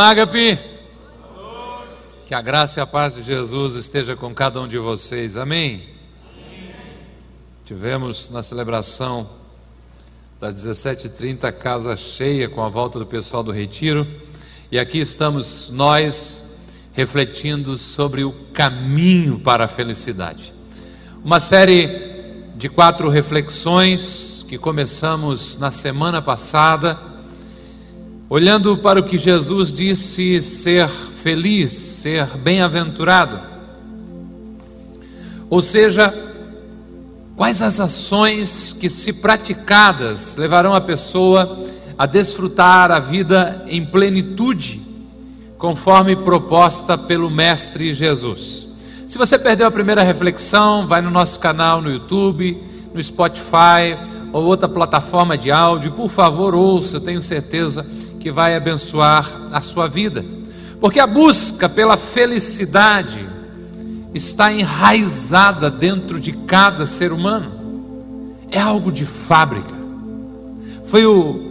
Ágape, que a graça e a paz de Jesus esteja com cada um de vocês, amém? amém. Tivemos na celebração das 17h30 casa cheia com a volta do pessoal do Retiro, e aqui estamos nós refletindo sobre o caminho para a felicidade. Uma série de quatro reflexões que começamos na semana passada olhando para o que Jesus disse ser feliz, ser bem-aventurado. Ou seja, quais as ações que, se praticadas, levarão a pessoa a desfrutar a vida em plenitude, conforme proposta pelo Mestre Jesus. Se você perdeu a primeira reflexão, vai no nosso canal no YouTube, no Spotify ou outra plataforma de áudio, por favor, ouça, eu tenho certeza que vai abençoar a sua vida. Porque a busca pela felicidade está enraizada dentro de cada ser humano. É algo de fábrica. Foi o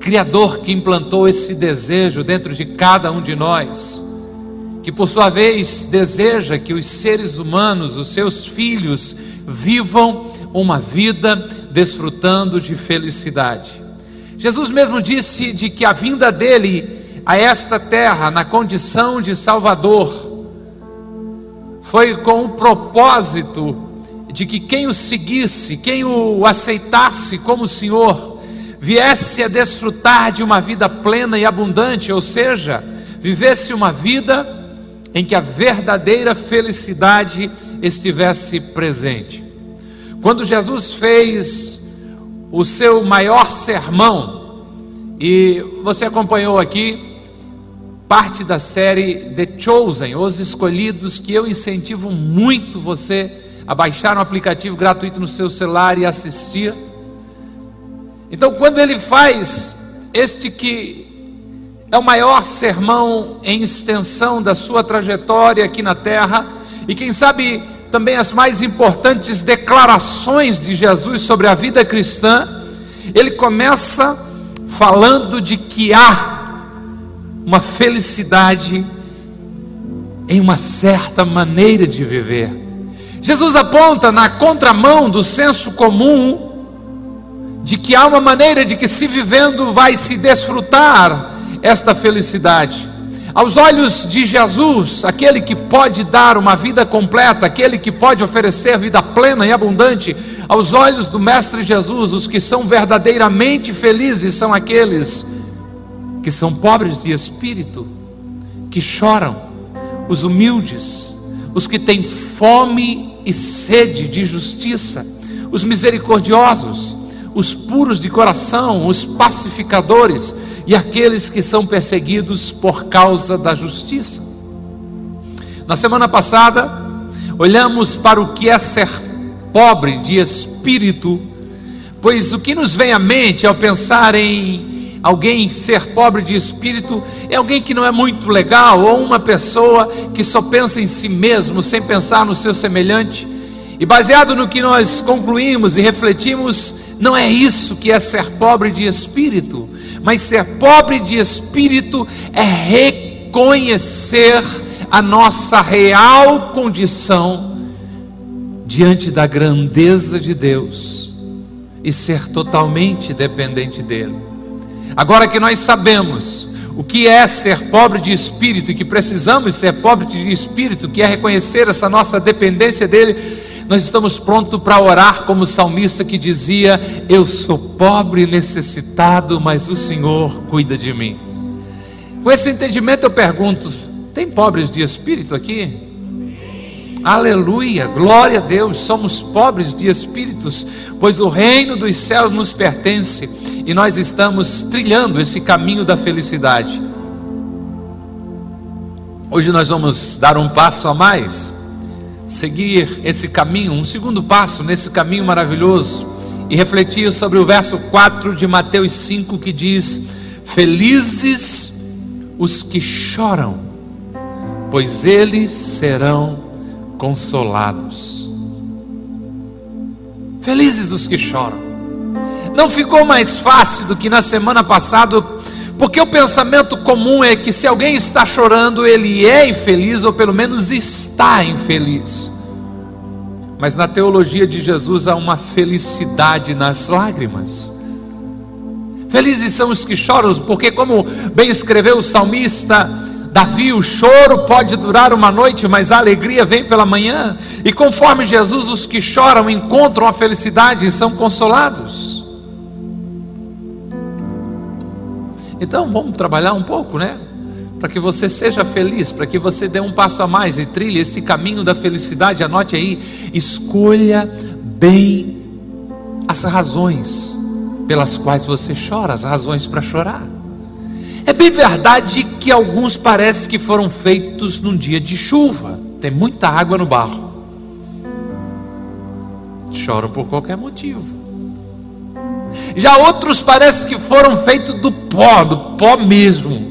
Criador que implantou esse desejo dentro de cada um de nós, que por sua vez deseja que os seres humanos, os seus filhos, vivam uma vida desfrutando de felicidade. Jesus mesmo disse de que a vinda dele a esta terra na condição de Salvador foi com o propósito de que quem o seguisse, quem o aceitasse como Senhor, viesse a desfrutar de uma vida plena e abundante, ou seja, vivesse uma vida em que a verdadeira felicidade estivesse presente. Quando Jesus fez o seu maior sermão, e você acompanhou aqui parte da série The Chosen, Os Escolhidos, que eu incentivo muito você a baixar um aplicativo gratuito no seu celular e assistir. Então, quando ele faz este que é o maior sermão em extensão da sua trajetória aqui na terra, e quem sabe também as mais importantes declarações de Jesus sobre a vida cristã, ele começa falando de que há uma felicidade em uma certa maneira de viver. Jesus aponta na contramão do senso comum de que há uma maneira de que se vivendo vai se desfrutar esta felicidade. Aos olhos de Jesus, aquele que pode dar uma vida completa, aquele que pode oferecer vida plena e abundante, aos olhos do Mestre Jesus, os que são verdadeiramente felizes são aqueles que são pobres de espírito, que choram, os humildes, os que têm fome e sede de justiça, os misericordiosos, os puros de coração, os pacificadores, e aqueles que são perseguidos por causa da justiça. Na semana passada, olhamos para o que é ser pobre de espírito, pois o que nos vem à mente ao pensar em alguém ser pobre de espírito é alguém que não é muito legal, ou uma pessoa que só pensa em si mesmo, sem pensar no seu semelhante. E baseado no que nós concluímos e refletimos, não é isso que é ser pobre de espírito. Mas ser pobre de espírito é reconhecer a nossa real condição diante da grandeza de Deus e ser totalmente dependente dele. Agora que nós sabemos o que é ser pobre de espírito e que precisamos ser pobre de espírito, que é reconhecer essa nossa dependência dele, nós estamos prontos para orar como o salmista que dizia: Eu sou pobre e necessitado, mas o Senhor cuida de mim. Com esse entendimento eu pergunto: tem pobres de espírito aqui? Aleluia, glória a Deus, somos pobres de espíritos, pois o reino dos céus nos pertence e nós estamos trilhando esse caminho da felicidade. Hoje nós vamos dar um passo a mais seguir esse caminho, um segundo passo nesse caminho maravilhoso e refletir sobre o verso 4 de Mateus 5 que diz: Felizes os que choram, pois eles serão consolados. Felizes os que choram. Não ficou mais fácil do que na semana passada Porque o pensamento comum é que se alguém está chorando, ele é infeliz ou pelo menos está infeliz. Mas na teologia de Jesus há uma felicidade nas lágrimas. Felizes são os que choram, porque, como bem escreveu o salmista Davi, o choro pode durar uma noite, mas a alegria vem pela manhã. E conforme Jesus, os que choram encontram a felicidade e são consolados. Então vamos trabalhar um pouco, né? Para que você seja feliz, para que você dê um passo a mais e trilhe esse caminho da felicidade. Anote aí, escolha bem as razões pelas quais você chora, as razões para chorar. É bem verdade que alguns parece que foram feitos num dia de chuva, tem muita água no barro. Choram por qualquer motivo. Já outros parece que foram feitos do pó, do pó mesmo.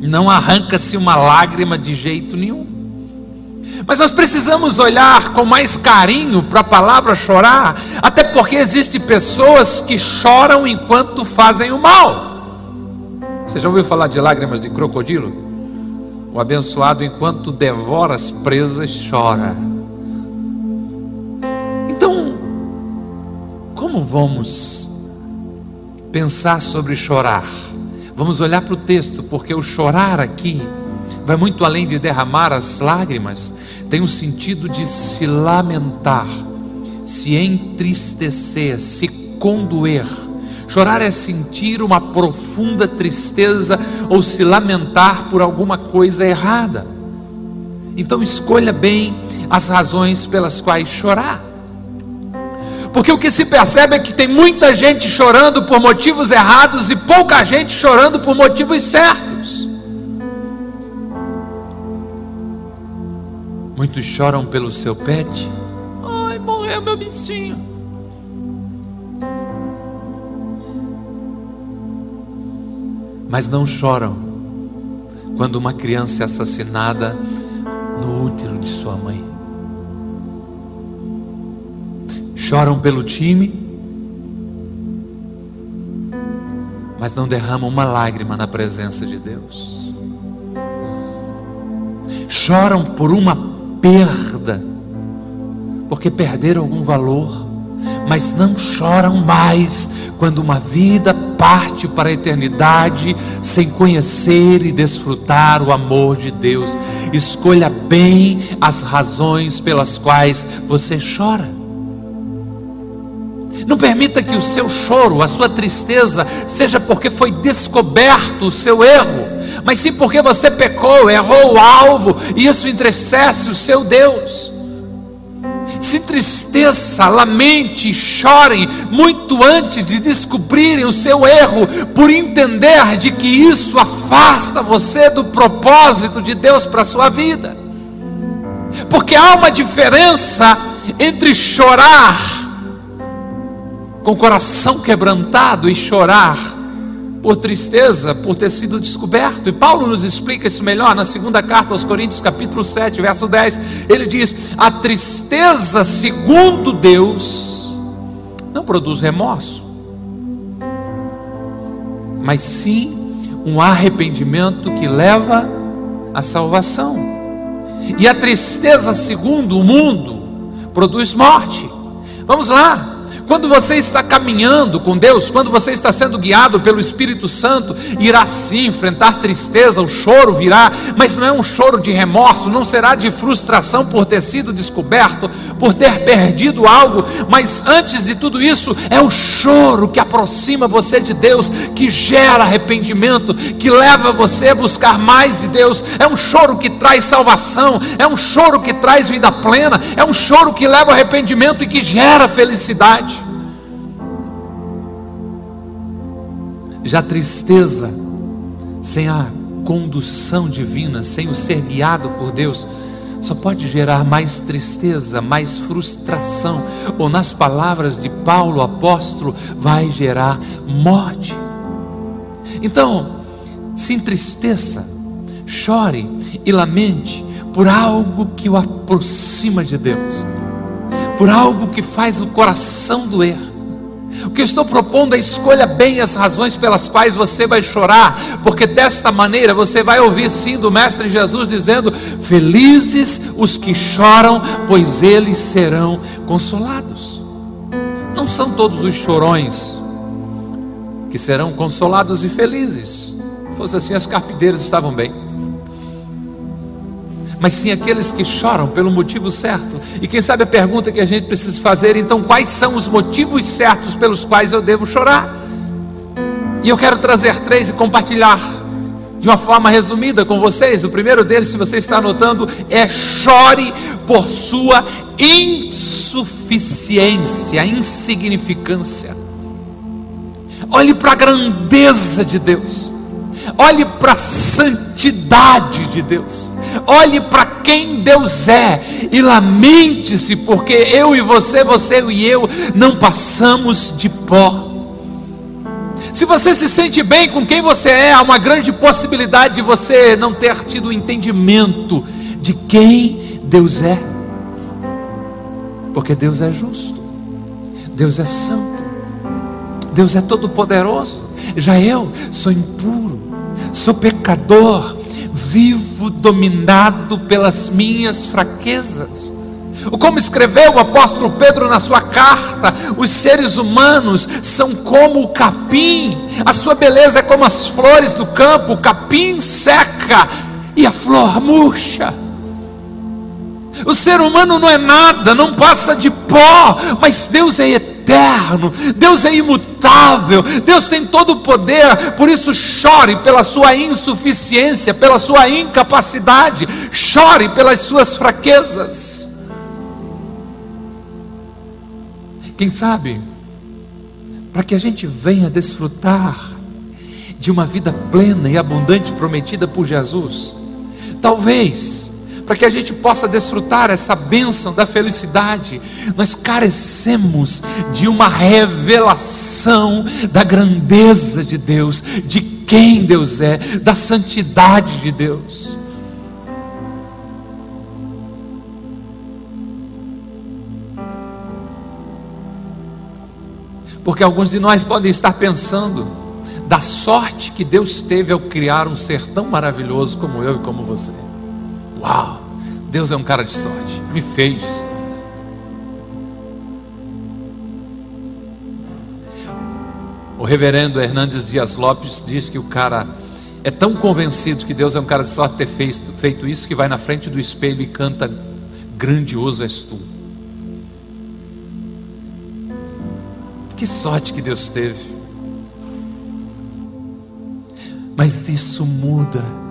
Não arranca-se uma lágrima de jeito nenhum. Mas nós precisamos olhar com mais carinho para a palavra chorar, até porque existem pessoas que choram enquanto fazem o mal. Você já ouviu falar de lágrimas de crocodilo? O abençoado, enquanto devora as presas, chora. Então, como vamos pensar sobre chorar? Vamos olhar para o texto, porque o chorar aqui vai muito além de derramar as lágrimas, tem o sentido de se lamentar, se entristecer, se condoer. Chorar é sentir uma profunda tristeza ou se lamentar por alguma coisa errada. Então escolha bem as razões pelas quais chorar. Porque o que se percebe é que tem muita gente chorando por motivos errados e pouca gente chorando por motivos certos. Muitos choram pelo seu pet. Ai, morreu meu bichinho. Mas não choram quando uma criança é assassinada no útero de sua mãe. Choram pelo time, mas não derramam uma lágrima na presença de Deus. Choram por uma perda, porque perderam algum valor, mas não choram mais quando uma vida parte para a eternidade sem conhecer e desfrutar o amor de Deus. Escolha bem as razões pelas quais você chora. Não permita que o seu choro, a sua tristeza, seja porque foi descoberto o seu erro mas sim porque você pecou, errou o alvo, e isso entristece o seu Deus. Se entristeça, lamente, chorem muito antes de descobrirem o seu erro, por entender de que isso afasta você do propósito de Deus para a sua vida. Porque há uma diferença entre chorar com o coração quebrantado e chorar por tristeza, por ter sido descoberto. E Paulo nos explica isso melhor na segunda carta aos Coríntios, capítulo 7, verso 10. Ele diz: A tristeza, segundo Deus, não produz remorso, mas sim um arrependimento que leva à salvação. E a tristeza, segundo o mundo, produz morte. Vamos lá, quando você está caminhando com Deus, quando você está sendo guiado pelo Espírito Santo, irá sim enfrentar tristeza, o choro virá, mas não é um choro de remorso, não será de frustração por ter sido descoberto, por ter perdido algo, mas antes de tudo isso, é o choro que aproxima você de Deus, que gera arrependimento, que leva você a buscar mais de Deus, é um choro que traz salvação, é um choro que traz vida plena, é um choro que leva arrependimento e que gera felicidade. Já tristeza, sem a condução divina, sem o ser guiado por Deus, só pode gerar mais tristeza, mais frustração, ou nas palavras de Paulo apóstolo, vai gerar morte. Então, se entristeça, chore e lamente por algo que o aproxima de Deus, por algo que faz o coração doer O que eu estou propondo é escolha bem as razões pelas quais você vai chorar, porque desta maneira você vai ouvir sim do Mestre Jesus dizendo: Felizes os que choram, pois eles serão consolados. Não são todos os chorões que serão consolados e felizes. Se fosse assim, as carpideiras estavam bem mas sim aqueles que choram pelo motivo certo. E quem sabe a pergunta que a gente precisa fazer, então, quais são os motivos certos pelos quais eu devo chorar? E eu quero trazer três e compartilhar de uma forma resumida com vocês. O primeiro deles, se você está anotando, é chore por sua insuficiência, insignificância. Olhe para a grandeza de Deus. Olhe para a santidade de Deus. Olhe para quem Deus é. E lamente-se, porque eu e você, você e eu, não passamos de pó. Se você se sente bem com quem você é, há uma grande possibilidade de você não ter tido entendimento de quem Deus é, porque Deus é justo, Deus é santo, Deus é todo-poderoso. Já eu sou impuro, sou pecador, vivo dominado pelas minhas fraquezas. Como escreveu o apóstolo Pedro na sua carta, os seres humanos são como o capim, a sua beleza é como as flores do campo, o capim seca e a flor murcha. O ser humano não é nada, não passa de pó, mas Deus é eterno eterno, Deus é imutável, Deus tem todo o poder, por isso chore pela sua insuficiência, pela sua incapacidade, chore pelas suas fraquezas. Quem sabe, para que a gente venha desfrutar de uma vida plena e abundante prometida por Jesus, talvez para que a gente possa desfrutar essa bênção da felicidade, nós carecemos de uma revelação da grandeza de Deus, de quem Deus é, da santidade de Deus. Porque alguns de nós podem estar pensando da sorte que Deus teve ao criar um ser tão maravilhoso como eu e como você. Uau! Deus é um cara de sorte, me fez. O reverendo Hernandes Dias Lopes diz que o cara é tão convencido que Deus é um cara de sorte ter feito, feito isso que vai na frente do espelho e canta: Grandioso és tu. Que sorte que Deus teve. Mas isso muda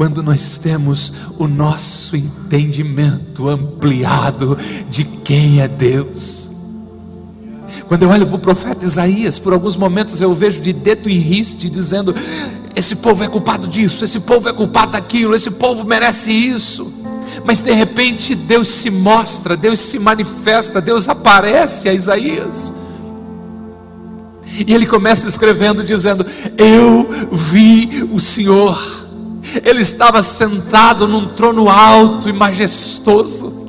quando nós temos o nosso entendimento ampliado de quem é Deus. Quando eu olho para o profeta Isaías, por alguns momentos eu vejo de dedo em riste, dizendo: esse povo é culpado disso, esse povo é culpado daquilo, esse povo merece isso. Mas de repente Deus se mostra, Deus se manifesta, Deus aparece a Isaías. E ele começa escrevendo, dizendo: Eu vi o Senhor ele estava sentado num trono alto e majestoso.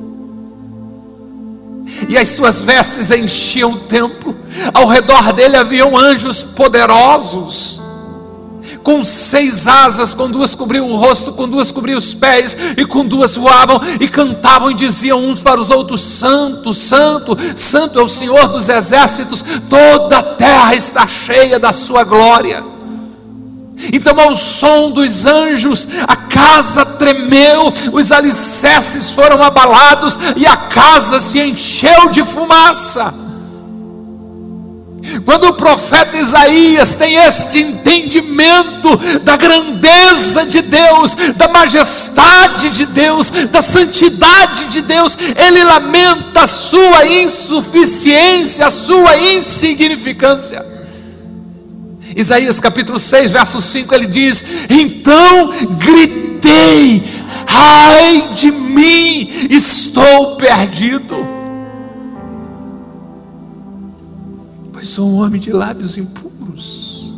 E as suas vestes enchiam o templo. Ao redor dele haviam anjos poderosos com seis asas, com duas cobriam o rosto, com duas cobriam os pés, e com duas voavam e cantavam e diziam uns para os outros: Santo, Santo, Santo é o Senhor dos exércitos, toda a terra está cheia da sua glória. Então, ao som dos anjos, a casa tremeu, os alicerces foram abalados e a casa se encheu de fumaça. Quando o profeta Isaías tem este entendimento da grandeza de Deus, da majestade de Deus, da santidade de Deus, ele lamenta a sua insuficiência, a sua insignificância. Isaías capítulo 6, verso 5, ele diz: Então gritei, ai de mim, estou perdido, pois sou um homem de lábios impuros,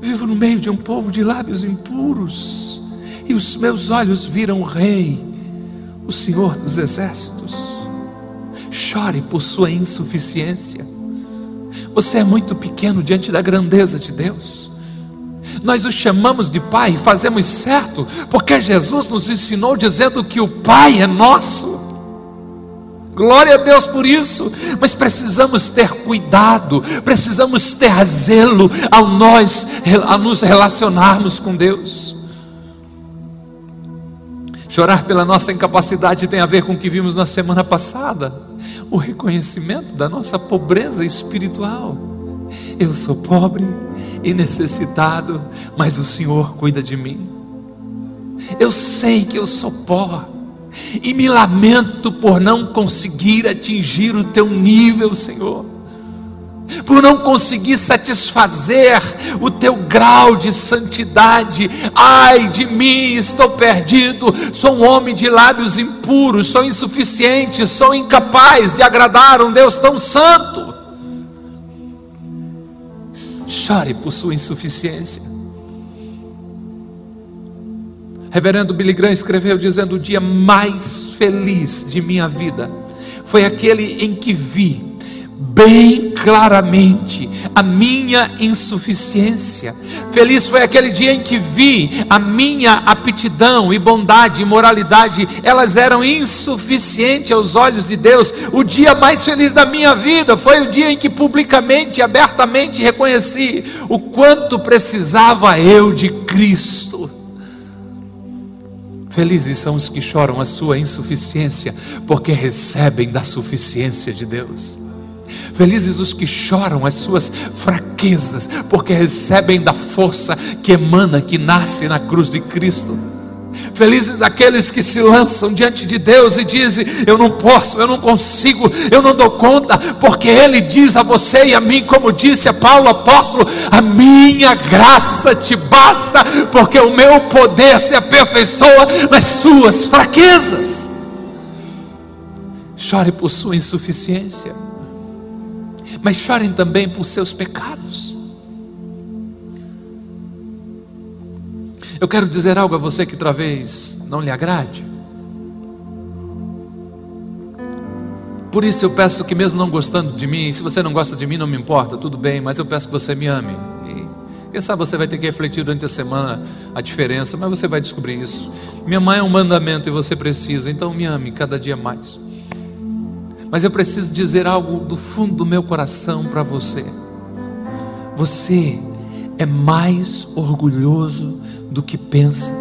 vivo no meio de um povo de lábios impuros, e os meus olhos viram o Rei, o Senhor dos exércitos. Chore por sua insuficiência Você é muito pequeno diante da grandeza de Deus. Nós o chamamos de Pai e fazemos certo, porque Jesus nos ensinou dizendo que o Pai é nosso. Glória a Deus por isso, mas precisamos ter cuidado, precisamos ter zelo ao nós a nos relacionarmos com Deus. Chorar pela nossa incapacidade tem a ver com o que vimos na semana passada, o reconhecimento da nossa pobreza espiritual. Eu sou pobre e necessitado, mas o Senhor cuida de mim. Eu sei que eu sou pó e me lamento por não conseguir atingir o teu nível, Senhor, por não conseguir satisfazer o teu grau de santidade. Ai de mim, estou perdido, sou um homem de lábios impuros, sou insuficiente, sou incapaz de agradar um Deus tão santo. Chore por sua insuficiência. Reverendo Billy Graham escreveu dizendo: O dia mais feliz de minha vida foi aquele em que vi bem claramente a minha insuficiência. Feliz foi aquele dia em que vi a minha aptidão e bondade e moralidade, elas eram insuficientes aos olhos de Deus. O dia mais feliz da minha vida foi o dia em que publicamente abertamente reconheci o quanto precisava eu de Cristo. Felizes são os que choram a sua insuficiência, porque recebem da suficiência de Deus. Felizes os que choram as suas fraquezas, porque recebem da força que emana, que nasce na cruz de Cristo. Felizes aqueles que se lançam diante de Deus e dizem: Eu não posso, eu não consigo, eu não dou conta, porque Ele diz a você e a mim, como disse a Paulo apóstolo: A minha graça te basta, porque o meu poder se aperfeiçoa nas suas fraquezas. Chore por sua insuficiência, mas chorem também por seus pecados. Eu quero dizer algo a você que talvez não lhe agrade. Por isso eu peço que, mesmo não gostando de mim, se você não gosta de mim, não me importa, tudo bem, mas eu peço que você me ame. E quem sabe você vai ter que refletir durante a semana a diferença, mas você vai descobrir isso. Minha mãe é um mandamento e você precisa, então me ame cada dia mais. Mas eu preciso dizer algo do fundo do meu coração para você. Você é mais orgulhoso do que pensa,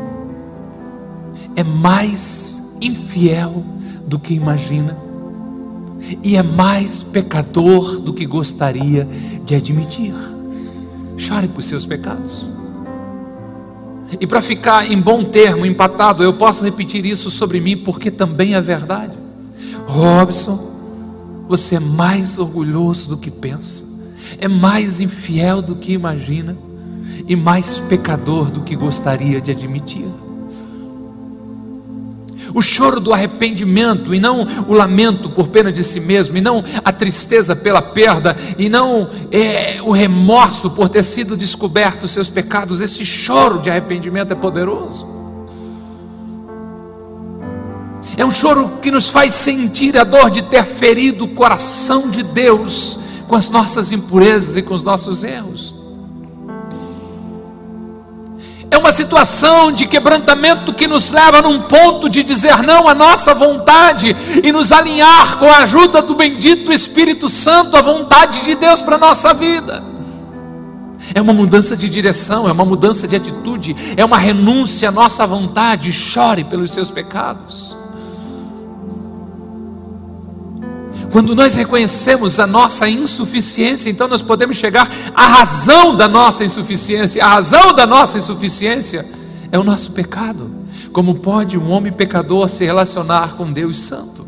é mais infiel do que imagina, e é mais pecador do que gostaria de admitir. Chore por seus pecados. E para ficar em bom termo, empatado, eu posso repetir isso sobre mim, porque também é verdade. Robson, você é mais orgulhoso do que pensa, é mais infiel do que imagina e mais pecador do que gostaria de admitir. O choro do arrependimento e não o lamento por pena de si mesmo, e não a tristeza pela perda, e não é, o remorso por ter sido descoberto os seus pecados. Esse choro de arrependimento é poderoso. É um choro que nos faz sentir a dor de ter ferido o coração de Deus com as nossas impurezas e com os nossos erros. É uma situação de quebrantamento que nos leva num ponto de dizer não à nossa vontade e nos alinhar com a ajuda do bendito Espírito Santo à vontade de Deus para a nossa vida. É uma mudança de direção, é uma mudança de atitude, é uma renúncia à nossa vontade. Chore pelos seus pecados. Quando nós reconhecemos a nossa insuficiência, então nós podemos chegar à razão da nossa insuficiência. A razão da nossa insuficiência é o nosso pecado. Como pode um homem pecador se relacionar com Deus Santo?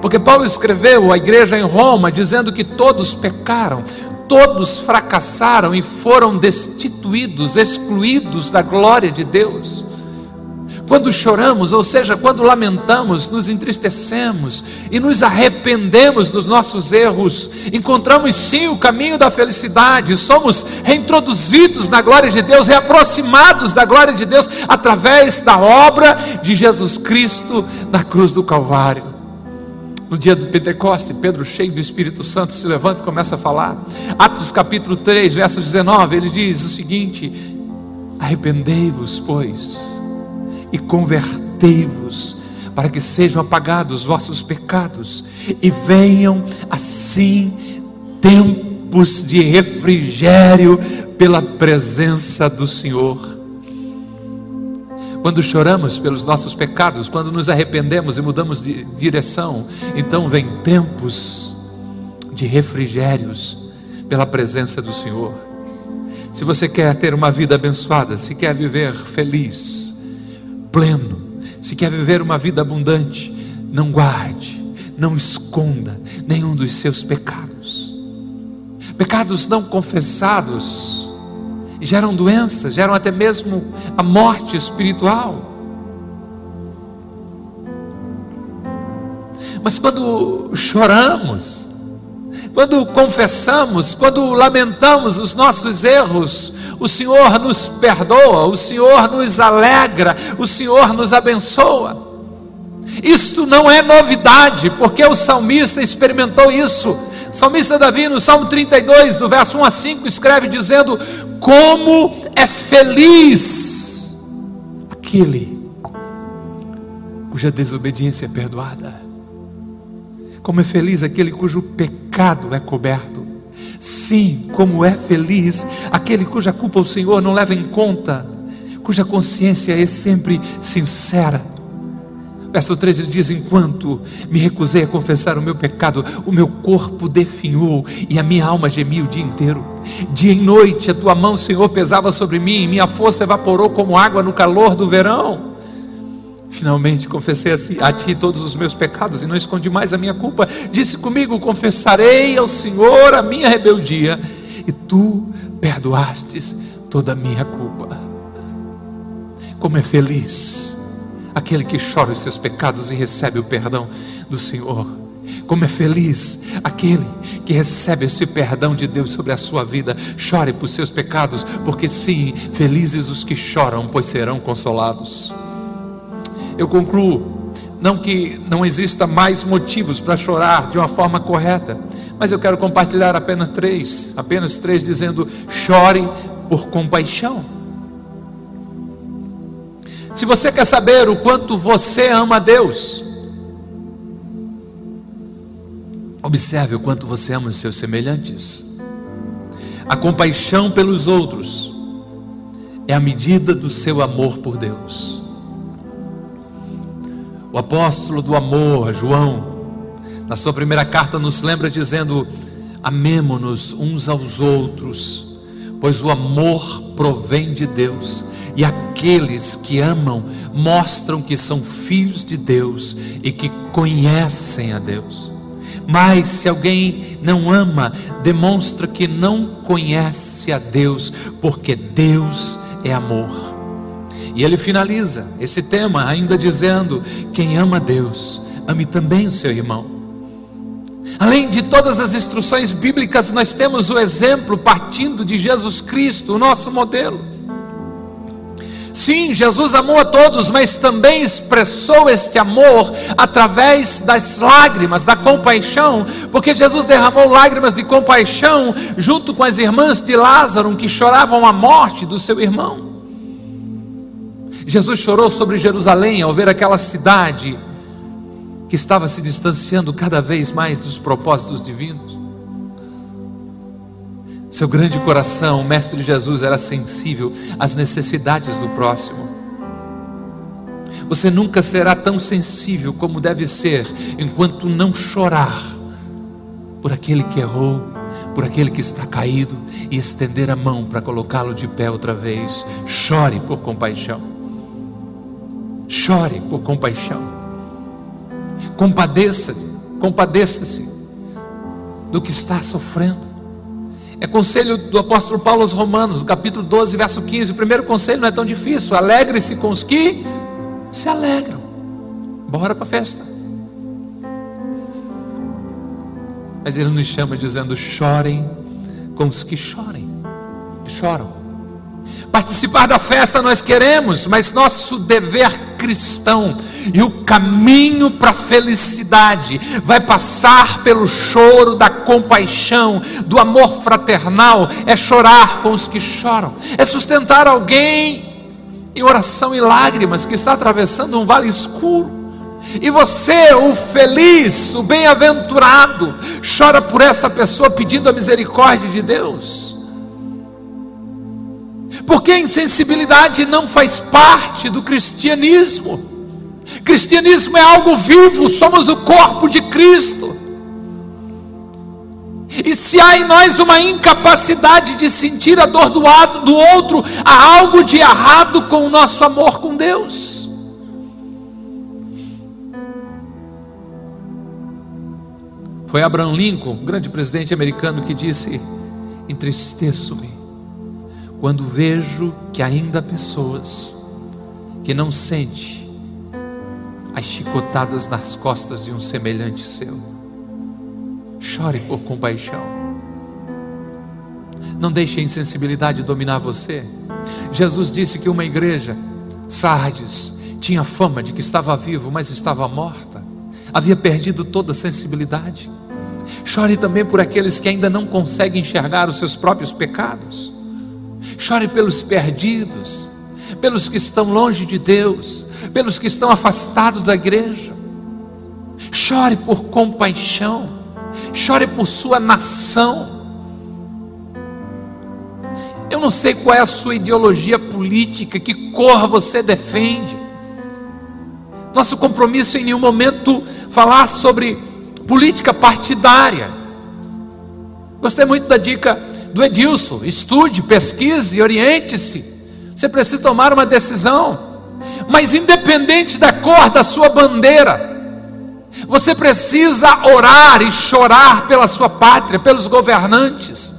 Porque Paulo escreveu à igreja em Roma dizendo que todos pecaram, todos fracassaram e foram destituídos, excluídos da glória de Deus. Quando choramos, ou seja, quando lamentamos, nos entristecemos e nos arrependemos dos nossos erros, encontramos sim o caminho da felicidade, somos reintroduzidos na glória de Deus, reaproximados da glória de Deus através da obra de Jesus Cristo na cruz do Calvário. No dia do Pentecoste, Pedro, cheio do Espírito Santo, se levanta e começa a falar. Atos capítulo 3, verso 19, ele diz o seguinte: Arrependei-vos, pois, e convertei-vos, para que sejam apagados os vossos pecados, e venham assim tempos de refrigério pela presença do Senhor quando choramos pelos nossos pecados, quando nos arrependemos e mudamos de direção, então vem tempos de refrigérios pela presença do Senhor. Se você quer ter uma vida abençoada, se quer viver feliz, pleno, se quer viver uma vida abundante, não guarde, não esconda nenhum dos seus pecados. Pecados não confessados geram doenças, geram até mesmo a morte espiritual. Mas quando choramos, quando confessamos, quando lamentamos os nossos erros, o Senhor nos perdoa, o Senhor nos alegra, o Senhor nos abençoa. Isto não é novidade, porque o salmista experimentou isso. O salmista Davi, no Salmo 32, do verso 1 a 5, escreve dizendo: como é feliz aquele cuja desobediência é perdoada. Como é feliz aquele cujo pecado é coberto. Sim, como é feliz aquele cuja culpa o Senhor não leva em conta, cuja consciência é sempre sincera Verso 13 ele diz: Enquanto me recusei a confessar o meu pecado, o meu corpo definhou e a minha alma gemia o dia inteiro. Dia e noite a tua mão, Senhor, pesava sobre mim, e minha força evaporou como água no calor do verão. Finalmente confessei a ti todos os meus pecados e não escondi mais a minha culpa. Disse comigo: Confessarei ao Senhor a minha rebeldia, e tu perdoastes toda a minha culpa. Como é feliz aquele que chora os seus pecados e recebe o perdão do Senhor. Como é feliz aquele que recebe esse perdão de Deus sobre a sua vida. Chore por seus pecados, porque sim, felizes os que choram, pois serão consolados. Eu concluo, não que não exista mais motivos para chorar de uma forma correta, mas eu quero compartilhar apenas três, apenas três, dizendo: chore por compaixão. Se você quer saber o quanto você ama Deus, observe o quanto você ama os seus semelhantes. A compaixão pelos outros é a medida do seu amor por Deus. O apóstolo do amor, João, na sua primeira carta, nos lembra dizendo: Amemo-nos uns aos outros, pois o amor provém de Deus e aqueles que amam mostram que são filhos de Deus e que conhecem a Deus. Mas se alguém não ama, demonstra que não conhece a Deus, porque Deus é amor. E ele finaliza esse tema ainda dizendo: quem ama Deus, ame também o seu irmão. Além de todas as instruções bíblicas, nós temos o exemplo partindo de Jesus Cristo, o nosso modelo. Sim, Jesus amou a todos, mas também expressou este amor através das lágrimas, da compaixão, porque Jesus derramou lágrimas de compaixão junto com as irmãs de Lázaro que choravam a morte do seu irmão. Jesus chorou sobre Jerusalém ao ver aquela cidade que estava se distanciando cada vez mais dos propósitos divinos. Seu grande coração, o Mestre Jesus, era sensível às necessidades do próximo. Você nunca será tão sensível como deve ser enquanto não chorar por aquele que errou, por aquele que está caído e estender a mão para colocá-lo de pé outra vez. Chore por compaixão. Chore por compaixão. Compadeça-se, compadeça-se do que está sofrendo. É conselho do apóstolo Paulo aos Romanos, capítulo 12, verso 15. O primeiro conselho não é tão difícil. Alegre-se com os que se alegram. Bora para a festa. Mas ele nos chama dizendo: chorem com os que chorem. Choram. Participar da festa nós queremos, mas nosso dever cristão. E o caminho para a felicidade vai passar pelo choro da compaixão, do amor fraternal, é chorar com os que choram, é sustentar alguém em oração e lágrimas que está atravessando um vale escuro. E você, o feliz, o bem-aventurado, chora por essa pessoa pedindo a misericórdia de Deus. Porque a insensibilidade não faz parte do cristianismo. Cristianismo é algo vivo, somos o corpo de Cristo. E se há em nós uma incapacidade de sentir a dor do, do outro, há algo de errado com o nosso amor com Deus. Foi Abraham Lincoln, grande presidente americano, que disse: Entristeço-me quando vejo que ainda há pessoas que não sentem as chicotadas nas costas de um semelhante seu. Chore por compaixão. Não deixe a insensibilidade dominar você. Jesus disse que uma igreja, Sardes, tinha fama de que estava vivo, mas estava morta. Havia perdido toda a sensibilidade. Chore também por aqueles que ainda não conseguem enxergar os seus próprios pecados. Chore pelos perdidos, pelos que estão longe de Deus, pelos que estão afastados da igreja. Chore por compaixão, chore por sua nação. Eu não sei qual é a sua ideologia política, que cor você defende. Nosso compromisso em nenhum momento falar sobre política partidária. Gostei muito da dica do Edilson: estude, pesquise, oriente-se. Você precisa tomar uma decisão, mas independente da cor da sua bandeira, você precisa orar e chorar pela sua pátria, pelos governantes.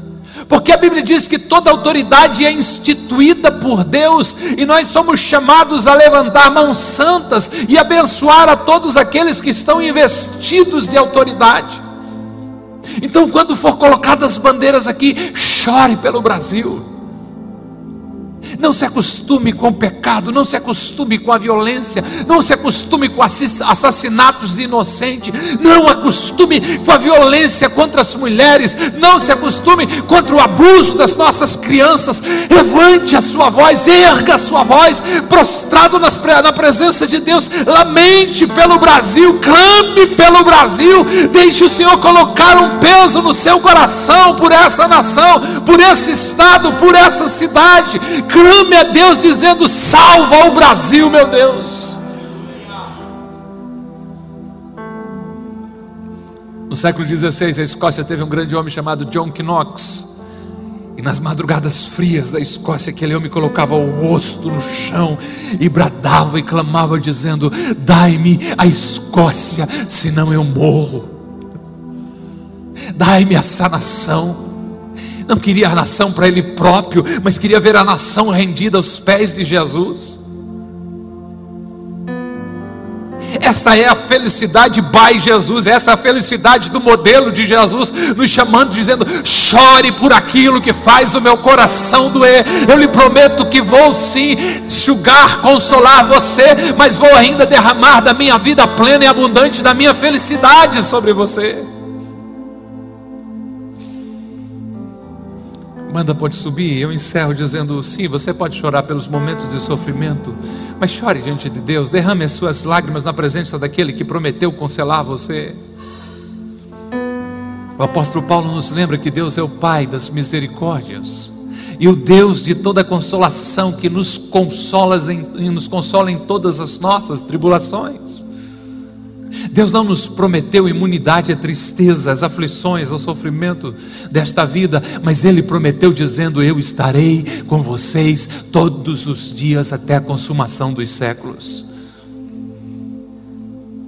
Porque a Bíblia diz que toda autoridade é instituída por Deus e nós somos chamados a levantar mãos santas e abençoar a todos aqueles que estão investidos de autoridade. Então, quando for colocadas bandeiras aqui, chore pelo Brasil. Não se acostume com o pecado, não se acostume com a violência, não se acostume com assassinatos de inocente, não acostume com a violência contra as mulheres, não se acostume contra o abuso das nossas crianças. Levante a sua voz, erga a sua voz, prostrado nas, na presença de Deus, lamente pelo Brasil, clame pelo Brasil, deixe o Senhor colocar um peso no seu coração por essa nação, por esse estado, por essa cidade. Clame clame a Deus dizendo: salva o Brasil, meu Deus. No século XVI, a Escócia teve um grande homem chamado John Knox. E nas madrugadas frias da Escócia, aquele homem colocava o rosto no chão e bradava e clamava, dizendo: Dai-me a Escócia, senão eu morro. Dai-me essa nação não queria a nação para ele próprio, mas queria ver a nação rendida aos pés de Jesus. Esta é a felicidade by Jesus, essa é a felicidade do modelo de Jesus, nos chamando, dizendo: chore por aquilo que faz o meu coração doer. Eu lhe prometo que vou sim enxugar, consolar você, mas vou ainda derramar da minha vida plena e abundante, da minha felicidade sobre você. Banda pode subir. Eu encerro dizendo: sim, você pode chorar pelos momentos de sofrimento, mas chore diante de Deus, derrame as suas lágrimas na presença daquele que prometeu consolar você. O apóstolo Paulo nos lembra que Deus é o Pai das misericórdias e o Deus de toda consolação que nos consola em, nos consola em todas as nossas tribulações. Deus não nos prometeu imunidade à tristeza, às aflições, ao sofrimento desta vida, mas Ele prometeu dizendo: Eu estarei com vocês todos os dias até a consumação dos séculos.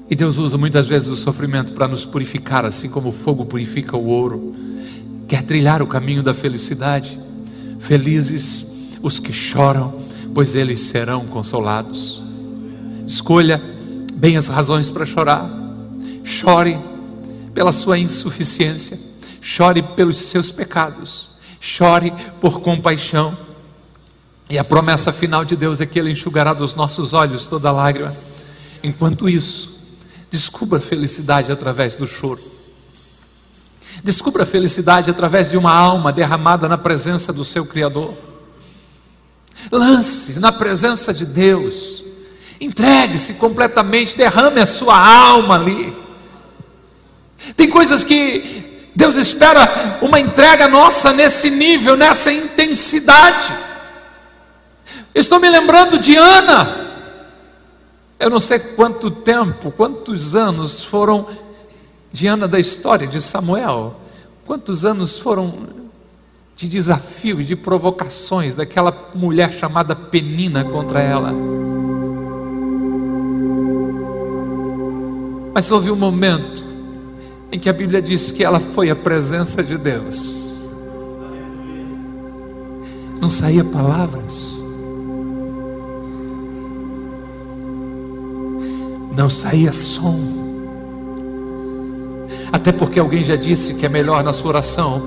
E Deus usa muitas vezes o sofrimento para nos purificar, assim como o fogo purifica o ouro. Quer trilhar o caminho da felicidade? Felizes os que choram, pois eles serão consolados. Escolha bem as razões para chorar. Chore pela sua insuficiência, chore pelos seus pecados, chore por compaixão. E a promessa final de Deus é que Ele enxugará dos nossos olhos toda lágrima. Enquanto isso, descubra a felicidade através do choro. Descubra a felicidade através de uma alma derramada na presença do seu Criador. Lance na presença de Deus. Entregue-se completamente, derrame a sua alma ali. Tem coisas que Deus espera uma entrega nossa nesse nível, nessa intensidade. Estou me lembrando de Ana. Eu não sei quanto tempo, quantos anos foram de Ana da história de Samuel. Quantos anos foram de desafio e de provocações daquela mulher chamada Penina contra ela. Mas houve um momento em que a Bíblia diz que ela foi à presença de Deus. Não saía palavras. Não saía som. Até porque alguém já disse que é melhor na sua oração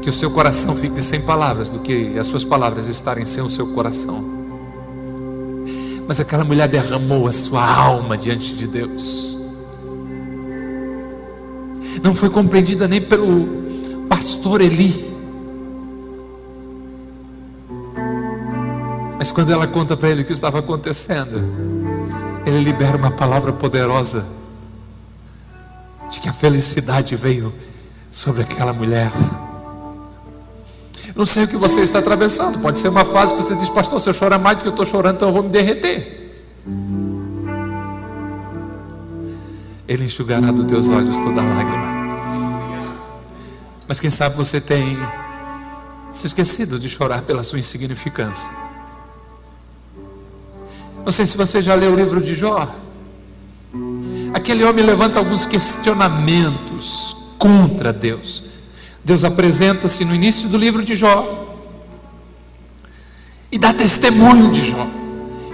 que o seu coração fique sem palavras do que as suas palavras estarem sem o seu coração. Mas aquela mulher derramou a sua alma diante de Deus. Não foi compreendida nem pelo pastor Eli. Mas quando ela conta para ele o que estava acontecendo, ele libera uma palavra poderosa de que a felicidade veio sobre aquela mulher. Não sei o que você está atravessando. Pode ser uma fase que você diz, pastor, se eu chorar mais do que eu estou chorando, então eu vou me derreter. Ele enxugará dos teus olhos toda lágrima. Mas quem sabe você tem se esquecido de chorar pela sua insignificância. Não sei se você já leu o livro de Jó. Aquele homem levanta alguns questionamentos contra Deus. Deus apresenta-se no início do livro de Jó e dá testemunho de Jó,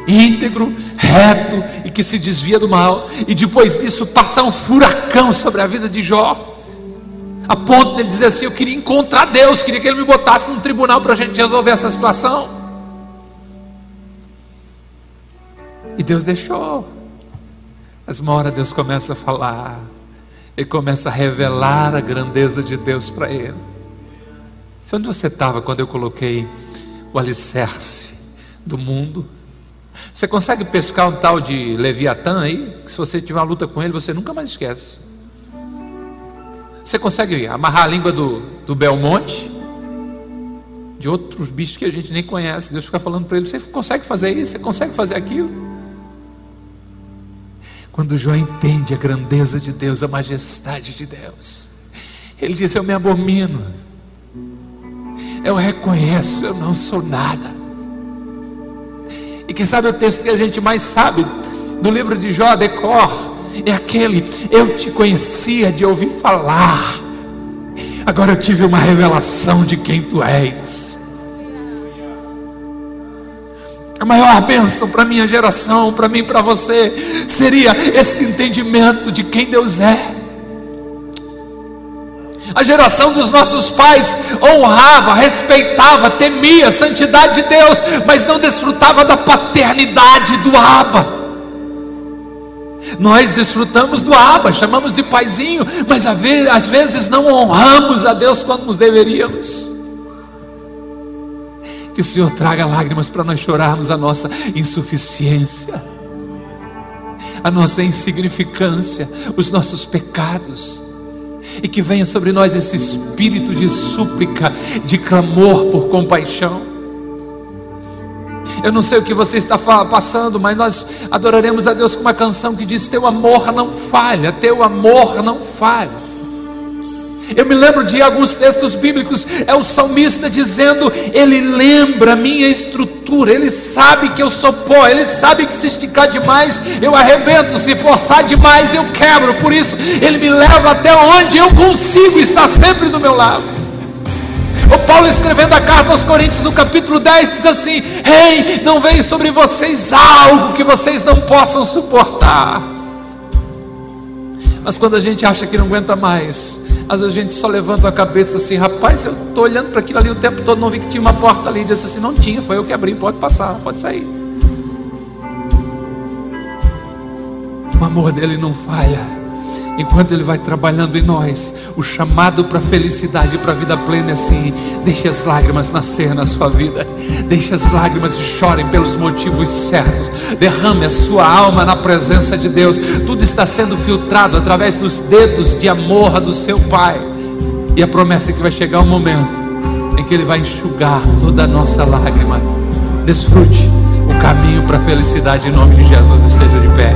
íntegro, reto e que se desvia do mal, e depois disso passa um furacão sobre a vida de Jó, a ponto de ele dizer assim: Eu queria encontrar Deus, queria que ele me botasse num tribunal para a gente resolver essa situação. E Deus deixou. Mas uma hora Deus começa a falar, e começa a revelar a grandeza de Deus para ele. Se onde você estava quando eu coloquei o alicerce do mundo? Você consegue pescar um tal de Leviatã aí? Que se você tiver uma luta com ele, você nunca mais esquece. Você consegue amarrar a língua do, do Belmonte? De outros bichos que a gente nem conhece. Deus fica falando para ele: você consegue fazer isso? Você consegue fazer aquilo? Quando Jó entende a grandeza de Deus, a majestade de Deus, ele diz: Eu me abomino, eu reconheço, eu não sou nada. E quem sabe o texto que a gente mais sabe no livro de Jó, decor, é aquele: Eu te conhecia de ouvir falar, agora eu tive uma revelação de quem tu és. A maior bênção para minha geração, para mim e para você, seria esse entendimento de quem Deus é. A geração dos nossos pais honrava, respeitava, temia a santidade de Deus, mas não desfrutava da paternidade do Abba. Nós desfrutamos do Abba, chamamos de paizinho, mas às vezes não honramos a Deus quando nos deveríamos. Que o Senhor traga lágrimas para nós chorarmos a nossa insuficiência, a nossa insignificância, os nossos pecados. E que venha sobre nós esse espírito de súplica, de clamor por compaixão. Eu não sei o que você está passando, mas nós adoraremos a Deus com uma canção que diz: Teu amor não falha, teu amor não falha. Eu me lembro de alguns textos bíblicos, é o salmista dizendo: Ele lembra a minha estrutura, Ele sabe que eu sou pó, Ele sabe que se esticar demais eu arrebento, se forçar demais eu quebro, por isso Ele me leva até onde eu consigo estar sempre do meu lado. O Paulo escrevendo a carta aos Coríntios no capítulo 10 diz assim: Ei, não veio sobre vocês algo que vocês não possam suportar Mas quando a gente acha que não aguenta mais, às vezes a gente só levanta a cabeça assim, rapaz, eu estou olhando para aquilo ali o tempo todo, não vi que tinha uma porta ali, e disse assim, não tinha, foi eu que abri, pode passar, pode sair. O amor dele não falha enquanto Ele vai trabalhando em nós, o chamado para a felicidade, para a vida plena é assim: deixe as lágrimas nascer na sua vida, deixe as lágrimas e chorem pelos motivos certos, derrame a sua alma na presença de Deus, tudo está sendo filtrado através dos dedos de amor do seu Pai, e a promessa é que vai chegar um momento em que Ele vai enxugar toda a nossa lágrima. Desfrute o caminho para a felicidade. Em nome de Jesus, esteja de pé.